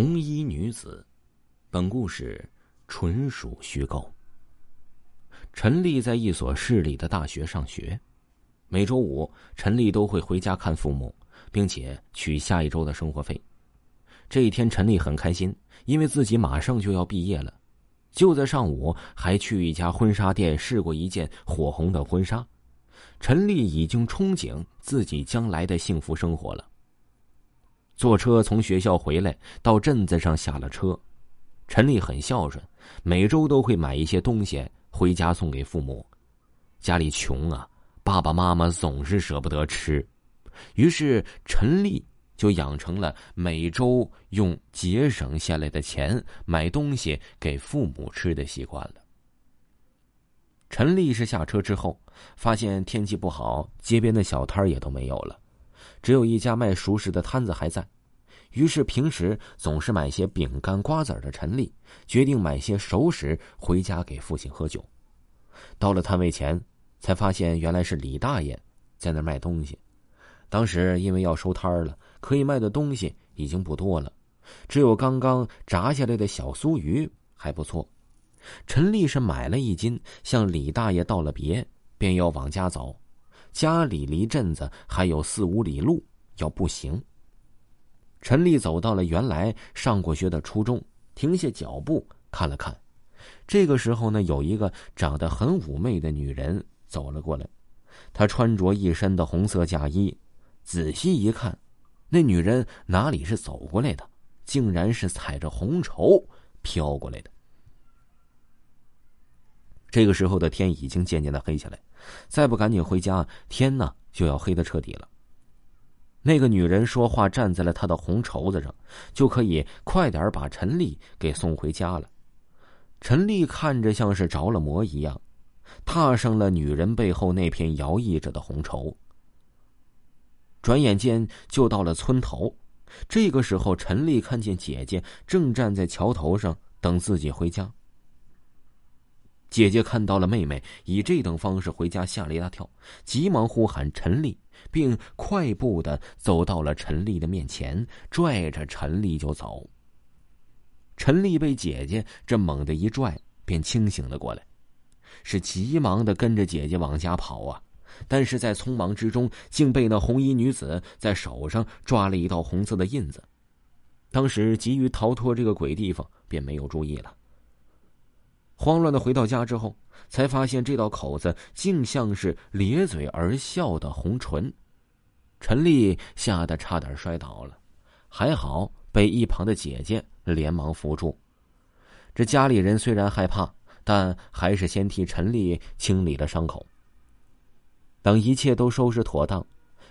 红衣女子，本故事纯属虚构。陈丽在一所市里的大学上学，每周五陈丽都会回家看父母，并且取下一周的生活费。这一天，陈丽很开心，因为自己马上就要毕业了。就在上午，还去一家婚纱店试过一件火红的婚纱。陈丽已经憧憬自己将来的幸福生活了。坐车从学校回来，到镇子上下了车。陈丽很孝顺，每周都会买一些东西回家送给父母。家里穷啊，爸爸妈妈总是舍不得吃，于是陈丽就养成了每周用节省下来的钱买东西给父母吃的习惯了。陈丽是下车之后，发现天气不好，街边的小摊也都没有了。只有一家卖熟食的摊子还在，于是平时总是买些饼干、瓜子的陈丽决定买些熟食回家给父亲喝酒。到了摊位前，才发现原来是李大爷在那卖东西。当时因为要收摊了，可以卖的东西已经不多了，只有刚刚炸下来的小酥鱼还不错。陈丽是买了一斤，向李大爷道了别，便要往家走。家里离镇子还有四五里路，要步行。陈丽走到了原来上过学的初中，停下脚步看了看。这个时候呢，有一个长得很妩媚的女人走了过来。她穿着一身的红色嫁衣，仔细一看，那女人哪里是走过来的，竟然是踩着红绸飘过来的。这个时候的天已经渐渐的黑下来，再不赶紧回家，天呢就要黑的彻底了。那个女人说话站在了她的红绸子上，就可以快点把陈丽给送回家了。陈丽看着像是着了魔一样，踏上了女人背后那片摇曳着的红绸。转眼间就到了村头，这个时候陈丽看见姐姐正站在桥头上等自己回家。姐姐看到了妹妹以这等方式回家，吓了一大跳，急忙呼喊陈丽，并快步的走到了陈丽的面前，拽着陈丽就走。陈丽被姐姐这猛的一拽，便清醒了过来，是急忙的跟着姐姐往家跑啊！但是在匆忙之中，竟被那红衣女子在手上抓了一道红色的印子。当时急于逃脱这个鬼地方，便没有注意了。慌乱的回到家之后，才发现这道口子竟像是咧嘴而笑的红唇。陈丽吓得差点摔倒了，还好被一旁的姐姐连忙扶住。这家里人虽然害怕，但还是先替陈丽清理了伤口。等一切都收拾妥当，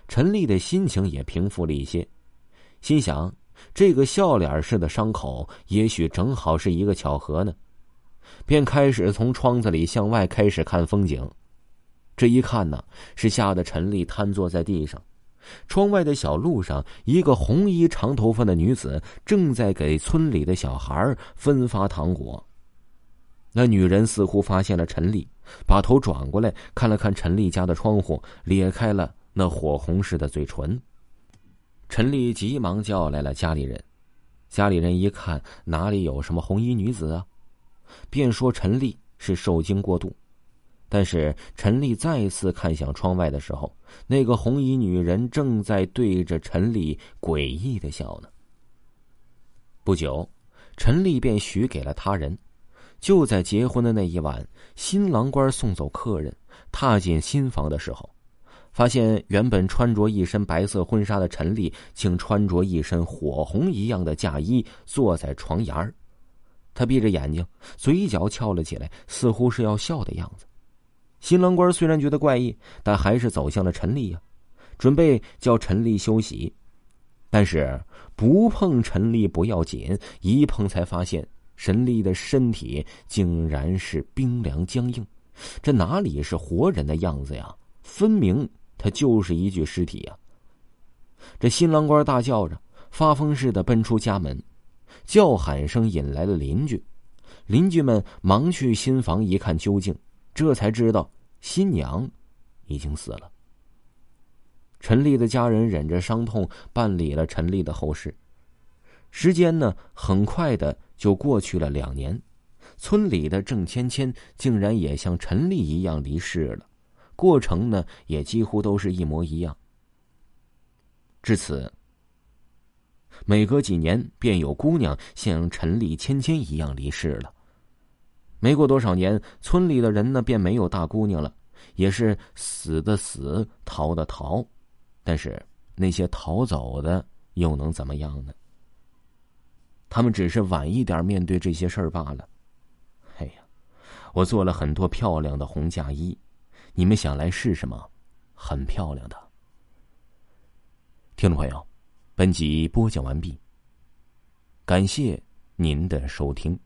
陈丽的心情也平复了一些，心想：这个笑脸似的伤口，也许正好是一个巧合呢。便开始从窗子里向外开始看风景，这一看呢，是吓得陈丽瘫坐在地上。窗外的小路上，一个红衣长头发的女子正在给村里的小孩分发糖果。那女人似乎发现了陈丽，把头转过来看了看陈丽家的窗户，咧开了那火红似的嘴唇。陈丽急忙叫来了家里人，家里人一看，哪里有什么红衣女子啊？便说陈丽是受惊过度，但是陈丽再次看向窗外的时候，那个红衣女人正在对着陈丽诡异的笑呢。不久，陈丽便许给了他人。就在结婚的那一晚，新郎官送走客人，踏进新房的时候，发现原本穿着一身白色婚纱的陈丽，竟穿着一身火红一样的嫁衣，坐在床沿儿。他闭着眼睛，嘴角翘了起来，似乎是要笑的样子。新郎官虽然觉得怪异，但还是走向了陈丽呀，准备叫陈丽休息。但是不碰陈丽不要紧，一碰才发现陈丽的身体竟然是冰凉僵硬，这哪里是活人的样子呀？分明他就是一具尸体呀！这新郎官大叫着，发疯似的奔出家门。叫喊声引来了邻居，邻居们忙去新房一看究竟，这才知道新娘已经死了。陈丽的家人忍着伤痛办理了陈丽的后事。时间呢，很快的就过去了两年，村里的郑芊芊竟然也像陈丽一样离世了，过程呢也几乎都是一模一样。至此，每隔几年便有姑娘像陈丽、芊芊一样离世了。没过多少年，村里的人呢便没有大姑娘了，也是死的死，逃的逃。但是那些逃走的又能怎么样呢？他们只是晚一点面对这些事儿罢了。哎呀，我做了很多漂亮的红嫁衣，你们想来试试吗？很漂亮的。听众朋友，本集播讲完毕。感谢您的收听。